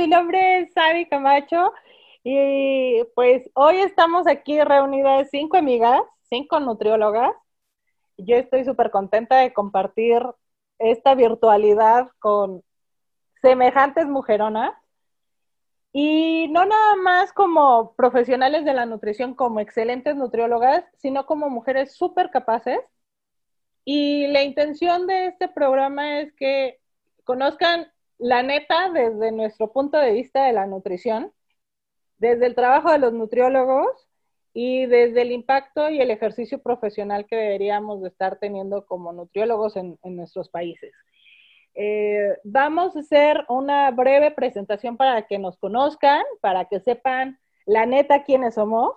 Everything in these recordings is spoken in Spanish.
Mi nombre es Sabi Camacho y pues hoy estamos aquí reunidas cinco amigas, cinco nutriólogas. Yo estoy súper contenta de compartir esta virtualidad con semejantes mujeronas. Y no nada más como profesionales de la nutrición, como excelentes nutriólogas, sino como mujeres súper capaces. Y la intención de este programa es que conozcan la neta desde nuestro punto de vista de la nutrición, desde el trabajo de los nutriólogos y desde el impacto y el ejercicio profesional que deberíamos de estar teniendo como nutriólogos en, nuestros países. Eh, vamos a hacer una breve presentación para que nos conozcan, para que sepan la neta quiénes somos.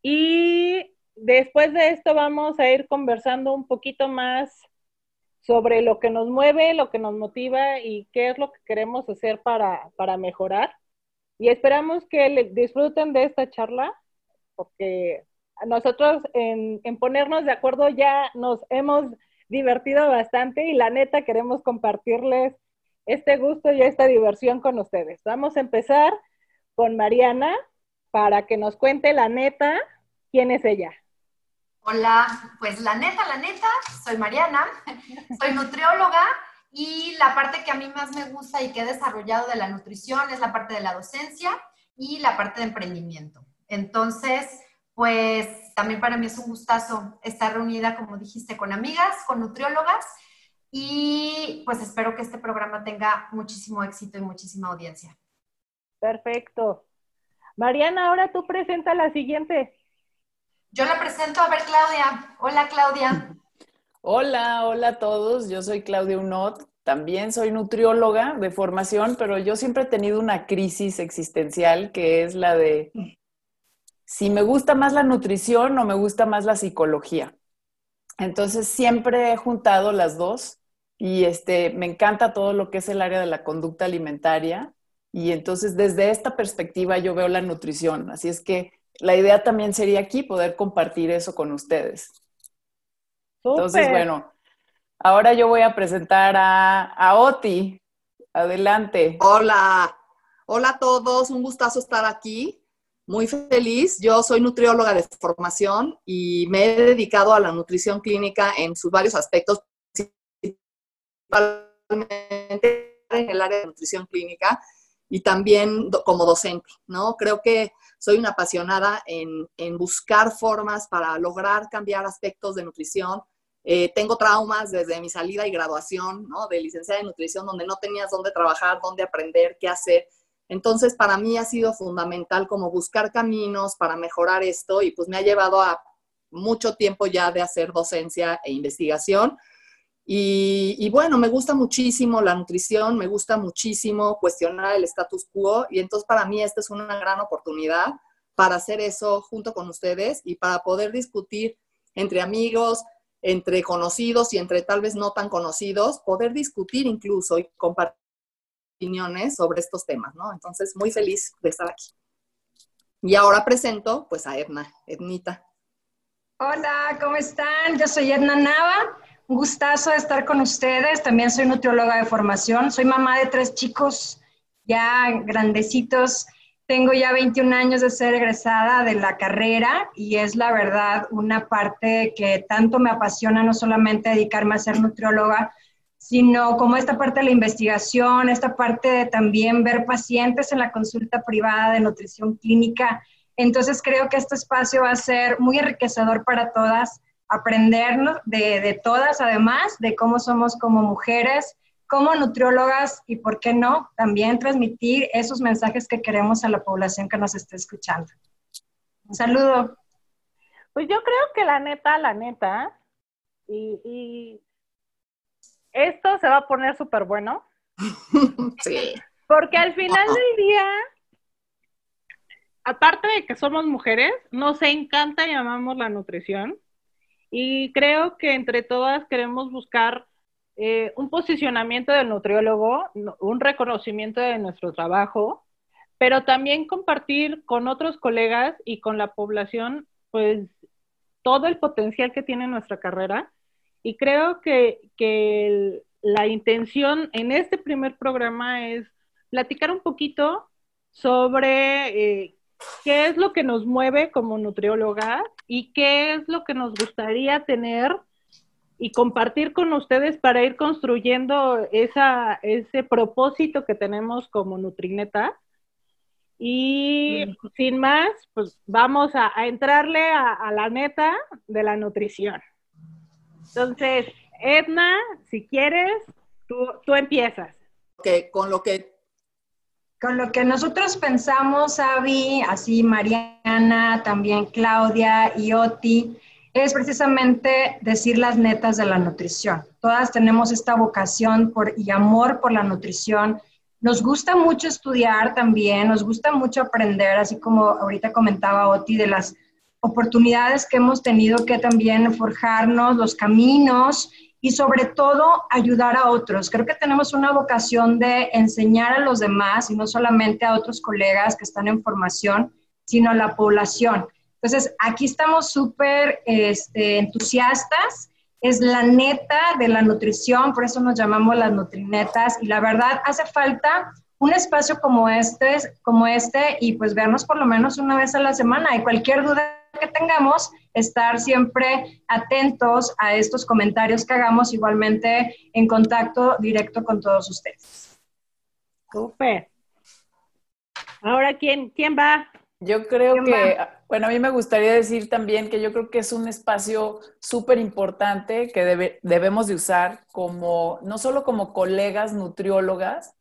Y después de esto vamos a ir conversando un poquito más sobre lo que nos mueve, lo que nos motiva y qué es lo que queremos hacer para, para mejorar. Y esperamos que disfruten de esta charla, porque nosotros en, en ponernos de acuerdo ya nos hemos divertido bastante y la neta queremos compartirles este gusto y esta diversión con ustedes. Vamos a empezar con Mariana para que nos cuente la neta quién es ella. Hola, pues la neta, la neta, soy Mariana, soy nutrióloga y la parte que a mí más me gusta y que he desarrollado de la nutrición es la parte de la docencia y la parte de emprendimiento. Entonces, pues también para mí es un gustazo estar reunida, como dijiste, con amigas, con nutriólogas y pues espero que este programa tenga muchísimo éxito y muchísima audiencia. Perfecto. Mariana, ahora tú presenta la siguiente. Yo la presento, a ver Claudia. Hola Claudia. Hola, hola a todos. Yo soy Claudia Unot. También soy nutrióloga de formación, pero yo siempre he tenido una crisis existencial que es la de si me gusta más la nutrición o me gusta más la psicología. Entonces siempre he juntado las dos y este, me encanta todo lo que es el área de la conducta alimentaria y entonces desde esta perspectiva yo veo la nutrición. Así es que la idea también sería aquí poder compartir eso con ustedes. Entonces, bueno, ahora yo voy a presentar a, a Oti. Adelante. Hola, hola a todos, un gustazo estar aquí muy feliz. Yo soy nutrióloga de formación y me he dedicado a la nutrición clínica en sus varios aspectos, principalmente en el área de nutrición clínica y también como docente, ¿no? Creo que soy una apasionada en, buscar formas para lograr cambiar aspectos de nutrición. Eh, tengo traumas desde mi salida y graduación, ¿no? De licenciada en nutrición, donde no tenías dónde trabajar, dónde aprender, qué hacer. Entonces, para mí ha sido fundamental como buscar caminos para mejorar esto y pues me ha llevado a mucho tiempo ya de hacer docencia e investigación. Y, bueno, me gusta muchísimo la nutrición, me gusta muchísimo cuestionar el status quo y entonces para mí esta es una gran oportunidad para hacer eso junto con ustedes y para poder discutir entre amigos, entre conocidos y entre tal vez no tan conocidos, poder discutir incluso y compartir opiniones sobre estos temas, ¿no? Entonces, muy feliz de estar aquí. Y ahora presento, pues, a Edna, Ednita. Hola, ¿cómo están? Yo soy Edna Nava. Un gustazo de estar con ustedes. También soy nutrióloga de formación. Soy mamá de tres chicos ya grandecitos. Tengo ya 21 años de ser egresada de la carrera y es la verdad una parte que tanto me apasiona, no solamente dedicarme a ser nutrióloga, sino como esta parte de la investigación, esta parte de también ver pacientes en la consulta privada de nutrición clínica. Entonces creo que este espacio va a ser muy enriquecedor para todas, aprendernos de, de todas, además de cómo somos como mujeres, como nutriólogas y, ¿por qué no?, también transmitir esos mensajes que queremos a la población que nos esté escuchando. Un saludo. Pues yo creo que la neta, la neta, y, y esto se va a poner súper bueno. Sí. Porque al final del día, aparte de que somos mujeres, nos encanta y amamos la nutrición. Y creo que entre todas queremos buscar eh, un posicionamiento del nutriólogo, un reconocimiento de nuestro trabajo, pero también compartir con otros colegas y con la población, pues, todo el potencial que tiene nuestra carrera. Y creo que, la intención en este primer programa es platicar un poquito sobre eh, qué es lo que nos mueve como nutrióloga y qué es lo que nos gustaría tener y compartir con ustedes para ir construyendo esa, ese propósito que tenemos como Nutrineta. Y sin más, pues vamos a, entrarle a, la neta de la nutrición. Entonces, Edna, si quieres, tú, tú empiezas. Okay, con lo que con lo que nosotros pensamos, Avi, así Mariana, también Claudia y Oti, es precisamente decir las netas de la nutrición. Todas tenemos esta vocación por, y amor por la nutrición. Nos gusta mucho estudiar también, nos gusta mucho aprender, así como ahorita comentaba Oti, de las oportunidades que hemos tenido que también forjarnos, los caminos y sobre todo ayudar a otros. Creo que tenemos una vocación de enseñar a los demás y no solamente a otros colegas que están en formación, sino a la población. Entonces, aquí estamos súper este, entusiastas. Es la neta de la nutrición, por eso nos llamamos las nutrinetas y la verdad hace falta un espacio como este, como este y pues vernos por lo menos una vez a la semana y cualquier duda que tengamos, estar siempre atentos a estos comentarios que hagamos, igualmente en contacto directo con todos ustedes. Super. Ahora, ¿quién, quién va? Yo creo que, bueno, a mí me gustaría decir también que yo creo que es un espacio súper importante que debemos de usar como, no solo como colegas nutriólogas,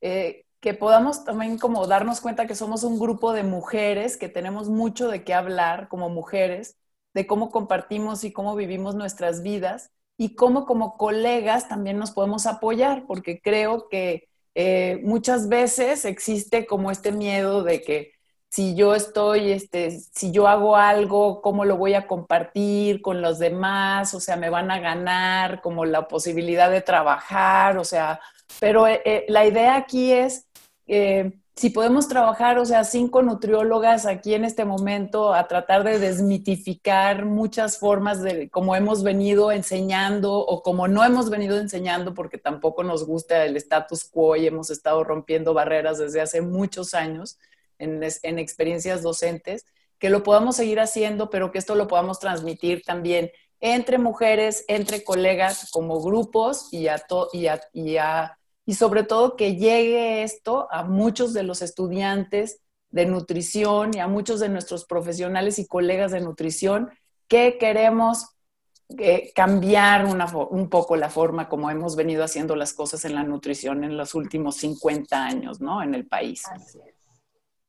eh, que podamos también como darnos cuenta que somos un grupo de mujeres, que tenemos mucho de qué hablar como mujeres, de cómo compartimos y cómo vivimos nuestras vidas y cómo como colegas también nos podemos apoyar, porque creo que eh, muchas veces existe como este miedo de que si yo estoy, este, si yo hago algo, ¿cómo lo voy a compartir con los demás? O sea, me van a ganar como la posibilidad de trabajar, o sea, pero eh, eh, la idea aquí es eh, si podemos trabajar, o sea, cinco nutriólogas aquí en este momento a tratar de desmitificar muchas formas de cómo hemos venido enseñando o como no hemos venido enseñando porque tampoco nos gusta el status quo y hemos estado rompiendo barreras desde hace muchos años en, en experiencias docentes, que lo podamos seguir haciendo, pero que esto lo podamos transmitir también entre mujeres, entre colegas, como grupos y a, y a, y a y sobre todo que llegue esto a muchos de los estudiantes de nutrición y a muchos de nuestros profesionales y colegas de nutrición que queremos eh, cambiar un poco la forma como hemos venido haciendo las cosas en la nutrición en los últimos 50 años, ¿no? En el país. Así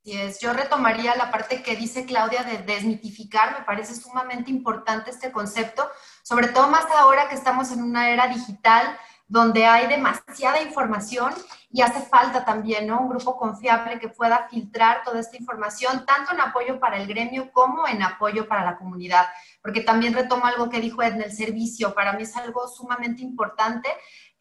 es. Yo retomaría la parte que dice Claudia de desmitificar. Me parece sumamente importante este concepto, sobre todo más ahora que estamos en una era digital donde hay demasiada información y hace falta también un grupo confiable que pueda filtrar toda esta información, tanto en apoyo para el gremio como en apoyo para la comunidad. Porque también retomo algo que dijo Edna, el servicio, para mí es algo sumamente importante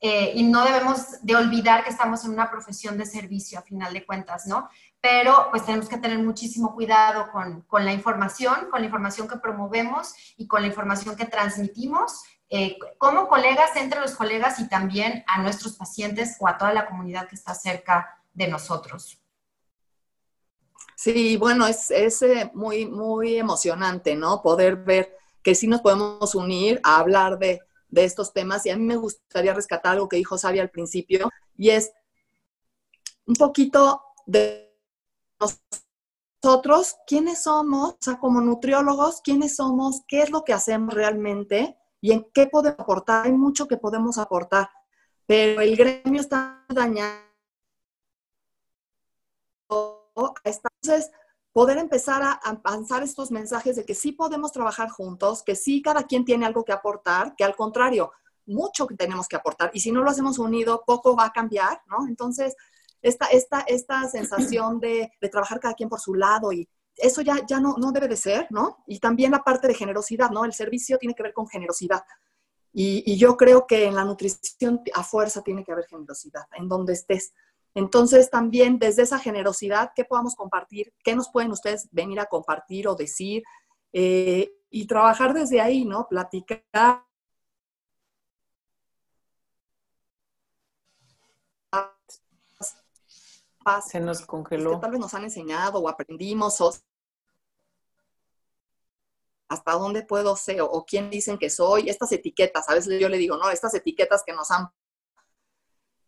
eh, y no debemos de olvidar que estamos en una profesión de servicio a final de cuentas, ¿no? Pero pues tenemos que tener muchísimo cuidado con, con la información, con la información que promovemos y con la información que transmitimos eh, como colegas, entre los colegas y también a nuestros pacientes o a toda la comunidad que está cerca de nosotros. Sí, bueno, es, eh, muy, muy emocionante, ¿no? Poder ver que sí nos podemos unir a hablar de, de estos temas y a mí me gustaría rescatar algo que dijo Sabi al principio y es un poquito de nosotros, quiénes somos, o sea, como nutriólogos, quiénes somos, qué es lo que hacemos realmente y en qué podemos aportar. Hay mucho que podemos aportar, pero el gremio está dañado. Entonces, poder empezar a avanzar estos mensajes de que sí podemos trabajar juntos, que sí cada quien tiene algo que aportar, que al contrario, mucho que tenemos que aportar. Y si no lo hacemos unido, poco va a cambiar, ¿no? Entonces, esta, esta, esta sensación de, de trabajar cada quien por su lado y eso ya, ya no, no debe de ser, ¿no? Y también la parte de generosidad, ¿no? El servicio tiene que ver con generosidad. Y, yo creo que en la nutrición a fuerza tiene que haber generosidad, en donde estés. Entonces, también desde esa generosidad, ¿qué podamos compartir? ¿Qué nos pueden ustedes venir a compartir o decir? Eh, y trabajar desde ahí, ¿no? Platicar Se nos congeló. que tal vez nos han enseñado o aprendimos o hasta dónde puedo ser o, quién dicen que soy, estas etiquetas, a veces yo le digo, no, estas etiquetas que nos han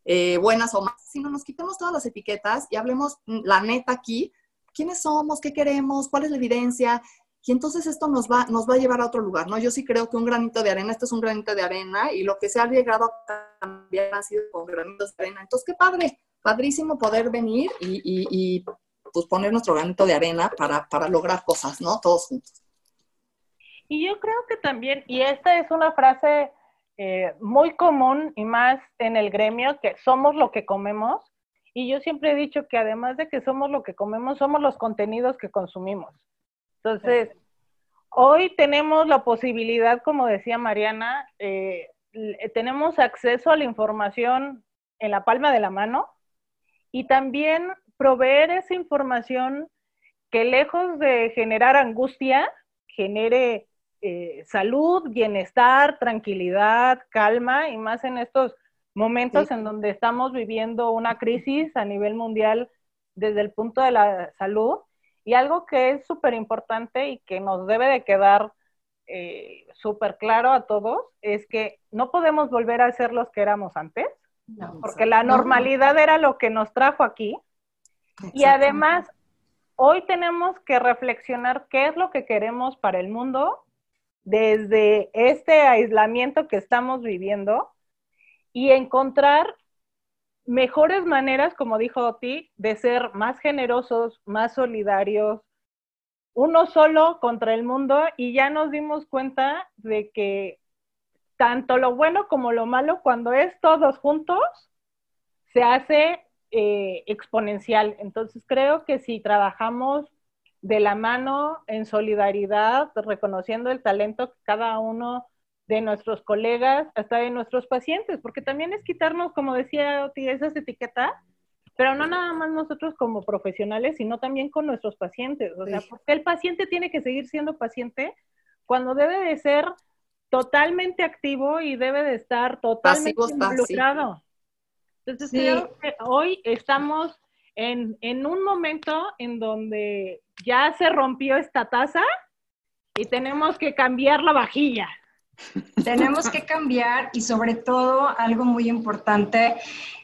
eh, buenas o malas, sino nos quitemos todas las etiquetas y hablemos la neta aquí, quiénes somos, qué queremos, cuál es la evidencia, y entonces esto nos va, nos va a llevar a otro lugar, ¿no? Yo sí creo que un granito de arena, esto es un granito de arena, y lo que se ha llegado a cambiar ha sido con granitos de arena. Entonces, qué padre, padrísimo poder venir y, y, pues poner nuestro granito de arena para, para lograr cosas, ¿no? Todos juntos. Y yo creo que también, y esta es una frase eh, muy común y más en el gremio, que somos lo que comemos. Y yo siempre he dicho que además de que somos lo que comemos, somos los contenidos que consumimos. Entonces, hoy tenemos la posibilidad, como decía Mariana, eh, tenemos acceso a la información en la palma de la mano y también proveer esa información que lejos de generar angustia, genere eh, salud, bienestar, tranquilidad, calma, y más en estos momentos en donde estamos viviendo una crisis a nivel mundial desde el punto de la salud. Y algo que es súper importante y que nos debe de quedar eh, súper claro a todos es que no podemos volver a ser los que éramos antes, porque la normalidad era lo que nos trajo aquí. Y además, hoy tenemos que reflexionar qué es lo que queremos para el mundo desde este aislamiento que estamos viviendo y encontrar mejores maneras, como dijo Oti, de ser más generosos, más solidarios, uno solo contra el mundo. Y ya nos dimos cuenta de que tanto lo bueno como lo malo, cuando es todos juntos, se hace eh, exponencial. Entonces creo que si trabajamos de la mano, en solidaridad, reconociendo el talento que cada uno de nuestros colegas, hasta de nuestros pacientes, porque también es quitarnos, como decía Oti, esas etiquetas, pero no nada más nosotros como profesionales, sino también con nuestros pacientes. O sea, porque el paciente tiene que seguir siendo paciente cuando debe de ser totalmente activo y debe de estar totalmente involucrado. Entonces, creo que hoy estamos en, en un momento en donde ya se rompió esta taza y tenemos que cambiar la vajilla. Tenemos que cambiar y sobre todo algo muy importante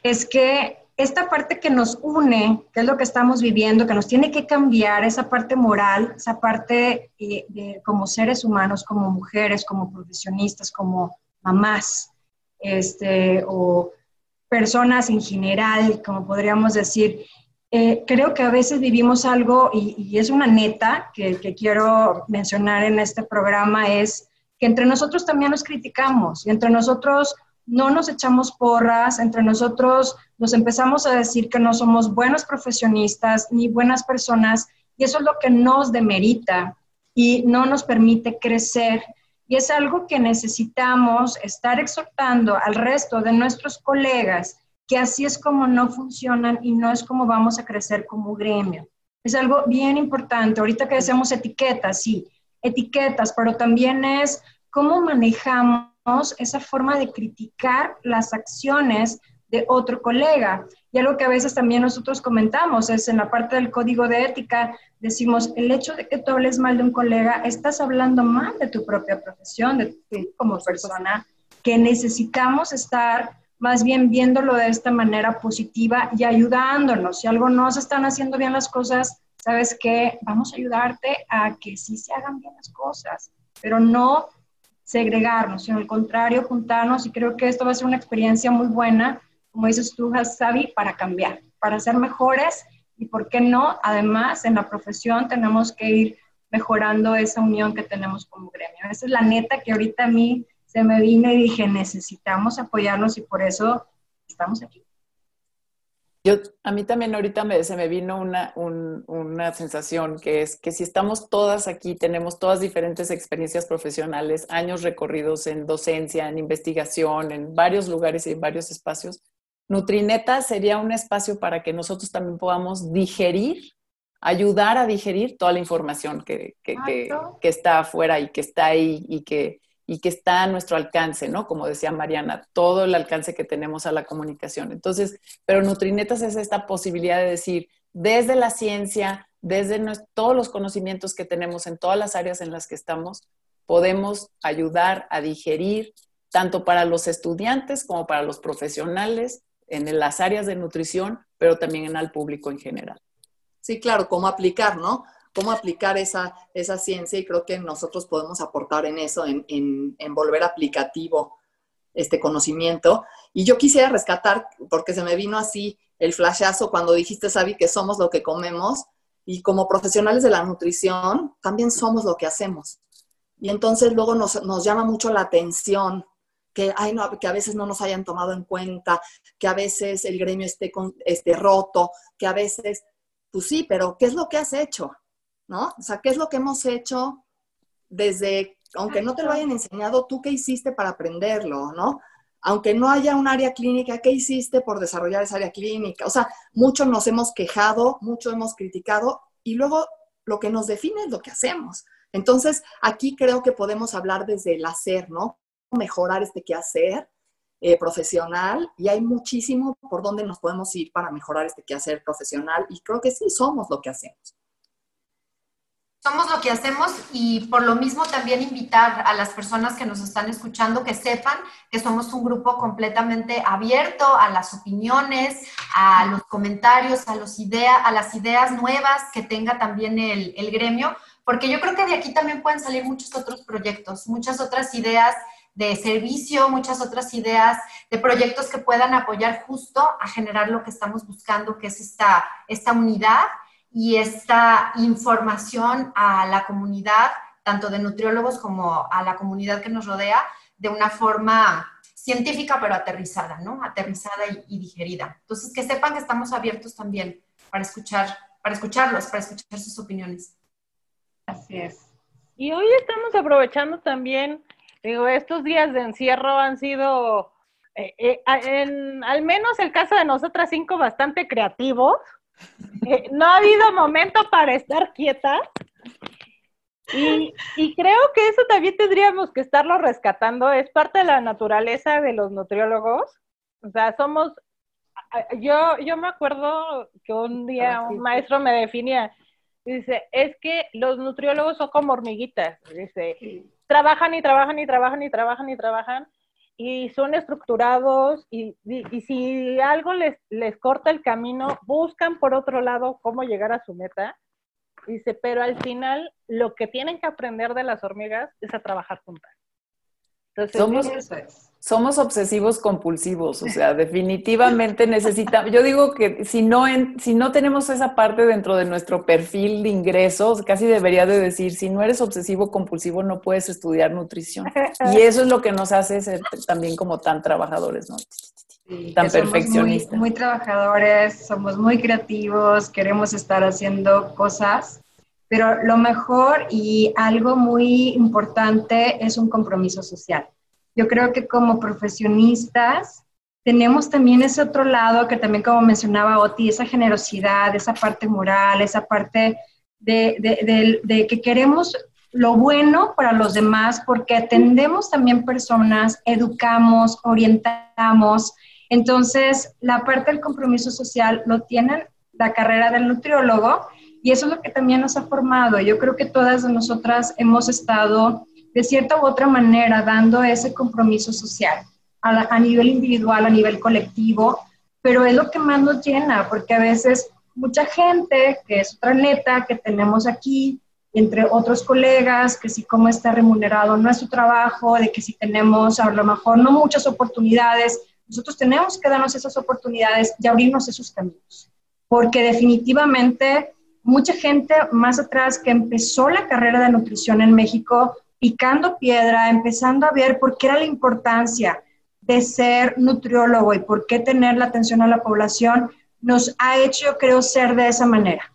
es que esta parte que nos une, que es lo que estamos viviendo, que nos tiene que cambiar, esa parte moral, esa parte eh, de, como seres humanos, como mujeres, como profesionistas, como mamás, este, o personas en general, como podríamos decir, eh, creo que a veces vivimos algo, y, es una neta que, quiero mencionar en este programa, es que entre nosotros también nos criticamos y entre nosotros no nos echamos porras, entre nosotros nos empezamos a decir que no somos buenos profesionistas ni buenas personas, y eso es lo que nos demerita y no nos permite crecer. Y es algo que necesitamos estar exhortando al resto de nuestros colegas que así es como no funcionan y no es como vamos a crecer como gremio. Es algo bien importante. Ahorita que decimos etiquetas, sí, etiquetas, pero también es cómo manejamos esa forma de criticar las acciones de otro colega. Y algo que a veces también nosotros comentamos es en la parte del código de ética, decimos, el hecho de que tú hables mal de un colega, estás hablando mal de tu propia profesión, de ti como persona, que necesitamos estar más bien viéndolo de esta manera positiva y ayudándonos. Si algo no se están haciendo bien las cosas, ¿sabes qué? Vamos a ayudarte a que sí se hagan bien las cosas, pero no segregarnos, sino al contrario, juntarnos y creo que esto va a ser una experiencia muy buena, como dices tú, Sabi, para cambiar, para ser mejores y, ¿por qué no? Además, en la profesión tenemos que ir mejorando esa unión que tenemos como gremio. Esa es la neta que ahorita a mí se me vino y dije, necesitamos apoyarnos y por eso estamos aquí. Yo, a mí también ahorita me, se me vino una, una sensación que es que si estamos todas aquí, tenemos todas diferentes experiencias profesionales, años recorridos en docencia, en investigación, en varios lugares y en varios espacios, Nutrineta sería un espacio para que nosotros también podamos digerir, ayudar a digerir toda la información que, que, que, que está afuera y que está ahí y que, y que está a nuestro alcance, ¿no? Como decía Mariana, todo el alcance que tenemos a la comunicación. Entonces, pero Nutrinetas es esta posibilidad de decir, desde la ciencia, desde todos los conocimientos que tenemos en todas las áreas en las que estamos, podemos ayudar a digerir tanto para los estudiantes como para los profesionales en las áreas de nutrición, pero también en al público en general. Sí, claro, cómo aplicar, ¿no? Cómo aplicar esa, esa ciencia y creo que nosotros podemos aportar en eso, en, en, volver aplicativo este conocimiento. Y yo quisiera rescatar, porque se me vino así el flashazo cuando dijiste, Sabi, que somos lo que comemos y como profesionales de la nutrición también somos lo que hacemos. Y entonces luego nos, nos llama mucho la atención que, ay, no, que a veces no nos hayan tomado en cuenta, que a veces el gremio esté, con, esté roto, que a veces, pues sí, pero ¿qué es lo que has hecho? ¿No? O sea, ¿qué es lo que hemos hecho desde, aunque no te lo hayan enseñado, tú qué hiciste para aprenderlo, ¿no? Aunque no haya un área clínica, ¿qué hiciste por desarrollar esa área clínica? O sea, mucho nos hemos quejado, mucho hemos criticado y luego lo que nos define es lo que hacemos. Entonces, aquí creo que podemos hablar desde el hacer, ¿no? mejorar este quehacer eh, profesional y hay muchísimo por donde nos podemos ir para mejorar este quehacer profesional y creo que sí somos lo que hacemos. Somos lo que hacemos y por lo mismo también invitar a las personas que nos están escuchando que sepan que somos un grupo completamente abierto a las opiniones, a los comentarios, a, los idea, a las ideas nuevas que tenga también el, el gremio, porque yo creo que de aquí también pueden salir muchos otros proyectos, muchas otras ideas de servicio, muchas otras ideas de proyectos que puedan apoyar justo a generar lo que estamos buscando, que es esta, esta unidad y esta información a la comunidad, tanto de nutriólogos como a la comunidad que nos rodea, de una forma científica pero aterrizada, ¿no? Aterrizada y, digerida. Entonces, que sepan que estamos abiertos también para escuchar, para escucharlos, para escuchar sus opiniones. Así es. Y hoy estamos aprovechando también Digo, estos días de encierro han sido, eh, eh, en, al menos el caso de nosotras cinco, bastante creativos. Eh, no ha habido momento para estar quietas. Y, y, creo que eso también tendríamos que estarlo rescatando. Es parte de la naturaleza de los nutriólogos. O sea, somos. Yo, yo me acuerdo que un día un maestro me definía. Dice, es que los nutriólogos son como hormiguitas. Dice, trabajan y trabajan y trabajan y trabajan y trabajan y son estructurados y, si algo les, les corta el camino, buscan por otro lado cómo llegar a su meta. Dice, pero al final lo que tienen que aprender de las hormigas es a trabajar juntas. Entonces, somos, somos obsesivos compulsivos, o sea, definitivamente necesitamos, yo digo que si no, en, si no tenemos esa parte dentro de nuestro perfil de ingresos, casi debería de decir, si no eres obsesivo compulsivo no puedes estudiar nutrición. Y eso es lo que nos hace ser también como tan trabajadores, ¿no? tan perfeccionistas. Muy, muy trabajadores, somos muy creativos, queremos estar haciendo cosas pero lo mejor y algo muy importante es un compromiso social. Yo creo que como profesionistas tenemos también ese otro lado que también como mencionaba Oti, esa generosidad, esa parte moral, esa parte de, de, que queremos lo bueno para los demás porque atendemos también personas, educamos, orientamos. Entonces, la parte del compromiso social lo tienen la carrera del nutriólogo y eso es lo que también nos ha formado. Yo creo que todas nosotras hemos estado de cierta u otra manera dando ese compromiso social a, nivel individual, a nivel colectivo, pero es lo que más nos llena, porque a veces mucha gente, que es otra neta que tenemos aquí, entre otros colegas, que si cómo está remunerado nuestro trabajo, de que si tenemos a lo mejor no muchas oportunidades, nosotros tenemos que darnos esas oportunidades y abrirnos esos caminos, porque definitivamente mucha gente más atrás que empezó la carrera de nutrición en México picando piedra, empezando a ver por qué era la importancia de ser nutriólogo y por qué tener la atención a la población, nos ha hecho, yo creo, ser de esa manera,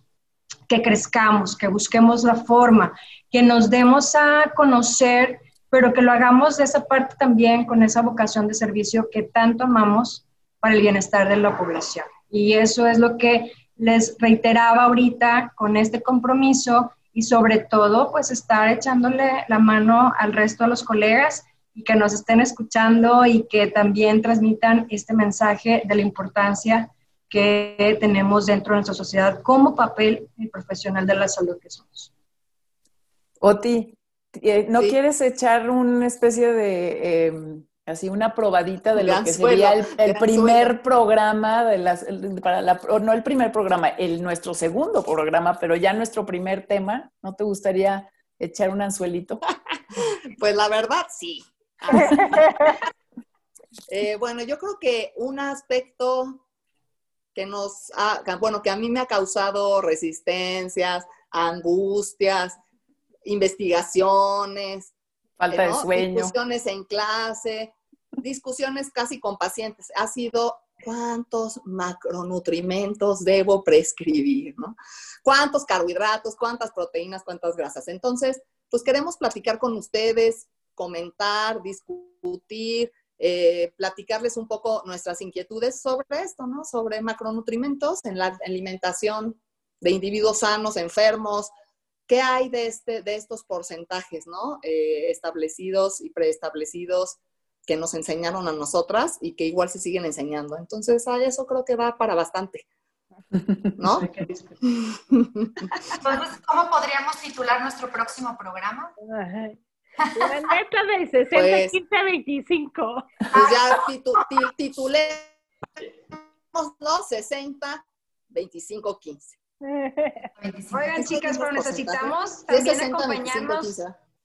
que crezcamos, que busquemos la forma, que nos demos a conocer, pero que lo hagamos de esa parte también con esa vocación de servicio que tanto amamos para el bienestar de la población. Y eso es lo que les reiteraba ahorita con este compromiso y sobre todo pues estar echándole la mano al resto de los colegas y que nos estén escuchando y que también transmitan este mensaje de la importancia que tenemos dentro de nuestra sociedad como papel profesional de la salud que somos. Oti, eh, ¿no quieres echar una especie de, em, así, una probadita de lo que sería el, primer programa de las, para la, no el primer programa, el nuestro segundo programa, pero ya nuestro primer tema? ¿No te gustaría echar un anzuelito? pues la verdad, sí. Eh, bueno, yo creo que un aspecto que nos ha, bueno, que a mí me ha causado resistencias, angustias, investigaciones, falta de sueño, discusiones en clase, discusiones casi con pacientes, ha sido cuántos macronutrimentos debo prescribir, ¿no? ¿Cuántos carbohidratos, cuántas proteínas, cuántas grasas? Entonces, pues queremos platicar con ustedes, comentar, discutir, eh, platicarles un poco nuestras inquietudes sobre esto, ¿no? Sobre macronutrimentos en la alimentación de individuos sanos, enfermos. ¿Qué hay de, este, de estos porcentajes, ¿no? Eh, establecidos y preestablecidos que nos enseñaron a nosotras y que igual se siguen enseñando. Entonces, a eso creo que va para bastante. ¿No? Entonces, ¿cómo podríamos titular nuestro próximo programa? La neta del 60, 15, 25. Pues ya titulé ¿no? 60, 25, 15. Oigan, chicas, pero necesitamos también acompañarnos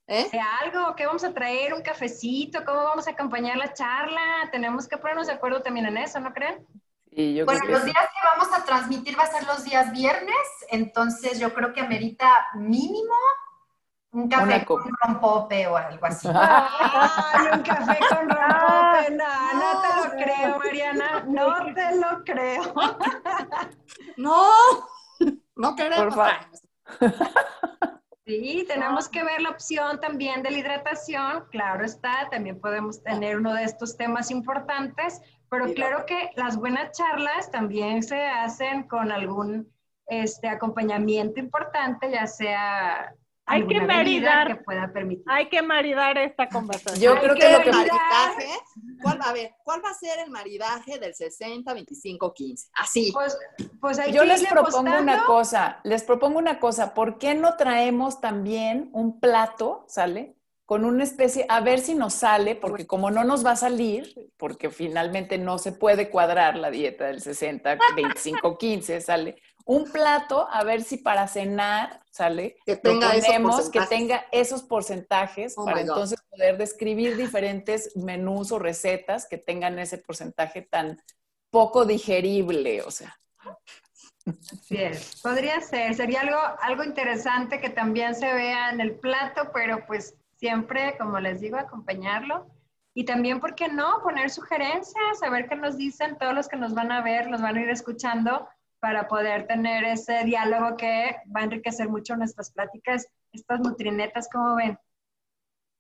¿Eh? de algo. ¿Qué vamos a traer? ¿Un cafecito? ¿Cómo vamos a acompañar la charla? Tenemos que ponernos de acuerdo también en eso, ¿no creen? bueno, los días que vamos a transmitir va a ser los días viernes, entonces yo creo que amerita mínimo un café con rompope o algo así. Ay, un café con rompope, no, no te lo creo, Mariana, no te lo creo. No, no queremos. Sí, tenemos que ver la opción también de la hidratación, claro está, también podemos tener uno de estos temas importantes, pero claro que las buenas charlas también se hacen con algún este acompañamiento importante, ya sea hay que maridar, que pueda permitir. Hay que maridar esta conversación. Yo creo que, lo que maridaje, ¿cuál, a ver, ¿cuál va a ser el maridaje del 60, 25, 15? Así. Pues, pues hay Yo les propongo una cosa, les propongo una cosa, ¿por qué no traemos también un plato, sale? Con una especie, a ver si nos sale, porque como no nos va a salir, porque finalmente no se puede cuadrar la dieta del 60, 25, 15, sale un plato, a ver si para cenar, ¿sale? Que tenga, esos que tenga esos porcentajes oh para entonces poder describir diferentes menús o recetas que tengan ese porcentaje tan poco digerible, o sea. Así es, podría ser, sería algo, algo interesante que también se vea en el plato, pero pues siempre, como les digo, acompañarlo. Y también, ¿por qué no? Poner sugerencias, a ver qué nos dicen todos los que nos van a ver, nos van a ir escuchando para poder tener ese diálogo que va a enriquecer mucho nuestras pláticas. Estas nutrinetas, ¿cómo ven?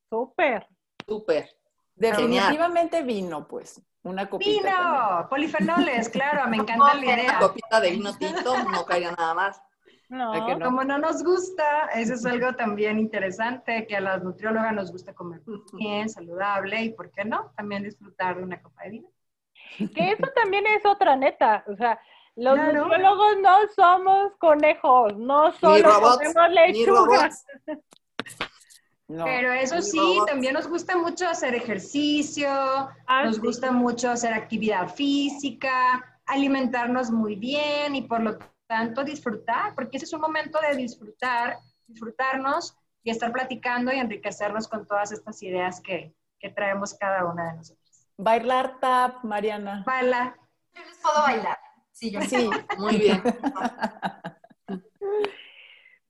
Súper. Súper. Definitivamente vino, pues. Una copita. Vino, polifenoles, claro, me encanta la idea. Una copita de vino tinto, no caiga nada más. No, como no nos gusta, eso es algo también interesante, que a las nutriólogas nos gusta comer bien, saludable, y por qué no, también disfrutar de una copa de vino. Que eso también es otra neta, o sea, los nutriólogos no somos conejos, no solo comemos lechuga. Pero eso sí, también nos gusta mucho hacer ejercicio, ah, nos gusta mucho hacer actividad física, alimentarnos muy bien y por lo tanto disfrutar, porque ese es un momento de disfrutar, disfrutarnos y estar platicando y enriquecernos con todas estas ideas que, que traemos cada una de nosotros. Bailar tap, Mariana. Bailar. Yo les puedo bailar. Sí, yo sí, muy bien.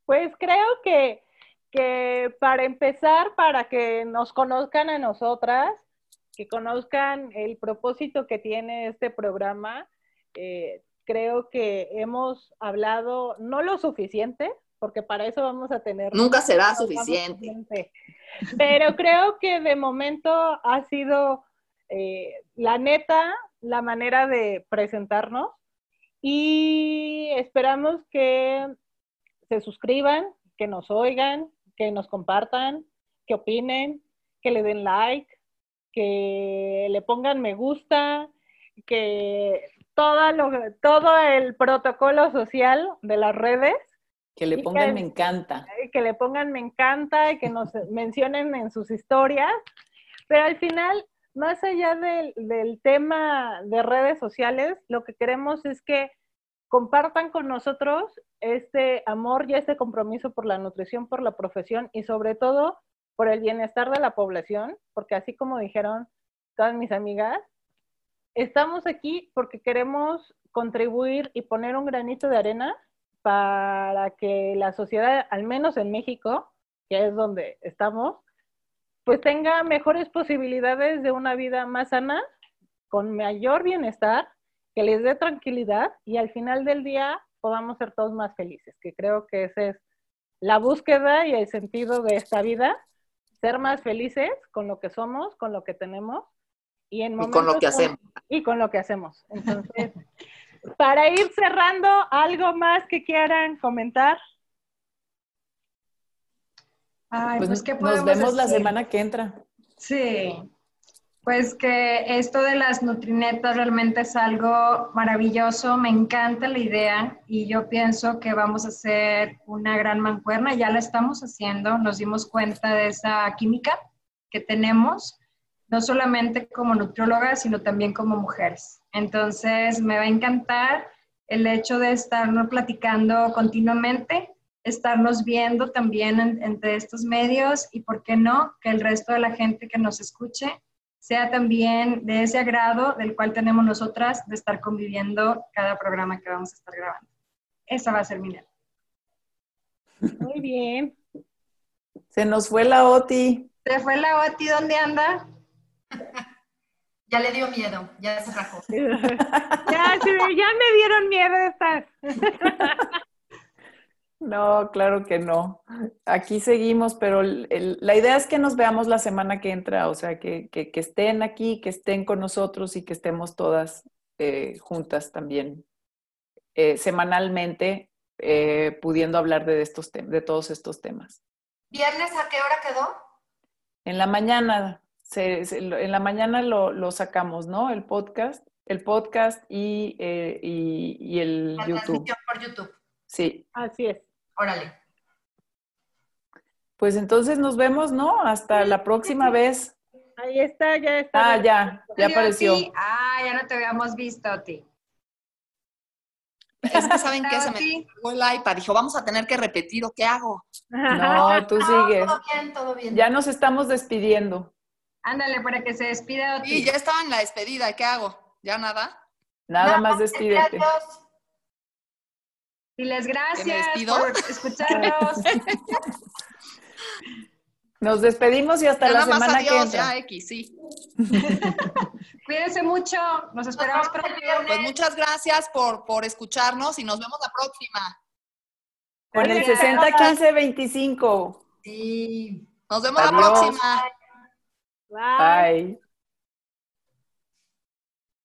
Pues creo que, que para empezar, para que nos conozcan a nosotras, que conozcan el propósito que tiene este programa, eh, creo que hemos hablado no lo suficiente, porque para eso vamos a tener... Nunca será suficiente. Pero creo que de momento ha sido eh, la neta, la manera de presentarnos y esperamos que se suscriban, que nos oigan, que nos compartan, que opinen, que le den like, que le pongan me gusta, que todo, lo, todo el protocolo social de las redes. Que le pongan me encanta. Que le pongan me encanta y que nos mencionen en sus historias. Pero al final, más allá del, tema de redes sociales, lo que queremos es que compartan con nosotros este amor y este compromiso por la nutrición, por la profesión y sobre todo por el bienestar de la población, porque así como dijeron todas mis amigas, estamos aquí porque queremos contribuir y poner un granito de arena para que la sociedad, al menos en México, que es donde estamos, pues tenga mejores posibilidades de una vida más sana, con mayor bienestar, que les dé tranquilidad y al final del día podamos ser todos más felices, que creo que esa es la búsqueda y el sentido de esta vida, ser más felices con lo que somos, con lo que tenemos y, en con lo que hacemos. Y con lo que hacemos. Entonces, para ir cerrando, ¿algo más que quieran comentar? Pues, pues nos vemos la semana que entra. Sí, pues que esto de las nutrinetas realmente es algo maravilloso, me encanta la idea y yo pienso que vamos a hacer una gran mancuerna, ya la estamos haciendo, nos dimos cuenta de esa química que tenemos, no solamente como nutriólogas, sino también como mujeres. Entonces, me va a encantar el hecho de estarnos platicando continuamente, estarnos viendo también entre estos medios y, ¿por qué no?, que el resto de la gente que nos escuche sea también de ese agrado del cual tenemos nosotras de estar conviviendo cada programa que vamos a estar grabando. Esa va a ser mi Muy bien. Se nos fue la OTI. Se fue la OTI, ¿dónde anda? Ya le dio miedo, ya se rajó. ya, ya me dieron miedo estas. No, claro que no. Aquí seguimos, pero la idea es que nos veamos la semana que entra, o sea, que, estén aquí, que estén con nosotros y que estemos todas eh, juntas también, eh, semanalmente, eh, pudiendo hablar de, estos de todos estos temas. ¿Viernes a qué hora quedó? En la mañana, en la mañana lo, sacamos, ¿no? El podcast, el podcast y, y el la YouTube. por YouTube. Sí. Así es. Órale. Pues entonces nos vemos, ¿no? Hasta la próxima vez. Ahí está, ya está. Ah, ya, ya apareció. Ah, ya no te habíamos visto, Ti. Es que saben que se me pegó el iPad. Dijo, vamos a tener que repetir o qué hago. No, tú sigues. todo bien, todo bien. Ya nos estamos despidiendo. Ándale, para que se despida. Oti. Sí, ya estaba en la despedida. ¿Qué hago? ¿Ya nada? Nada más despídete. Diles gracias por escucharnos. Nos despedimos y hasta la semana que entra. Ya, X, sí. Cuídense mucho. Nos esperamos pronto. Pues muchas gracias por, por escucharnos y nos vemos la próxima. Con el 60 15 25. Sí. Nos vemos la próxima. Bye. Bye.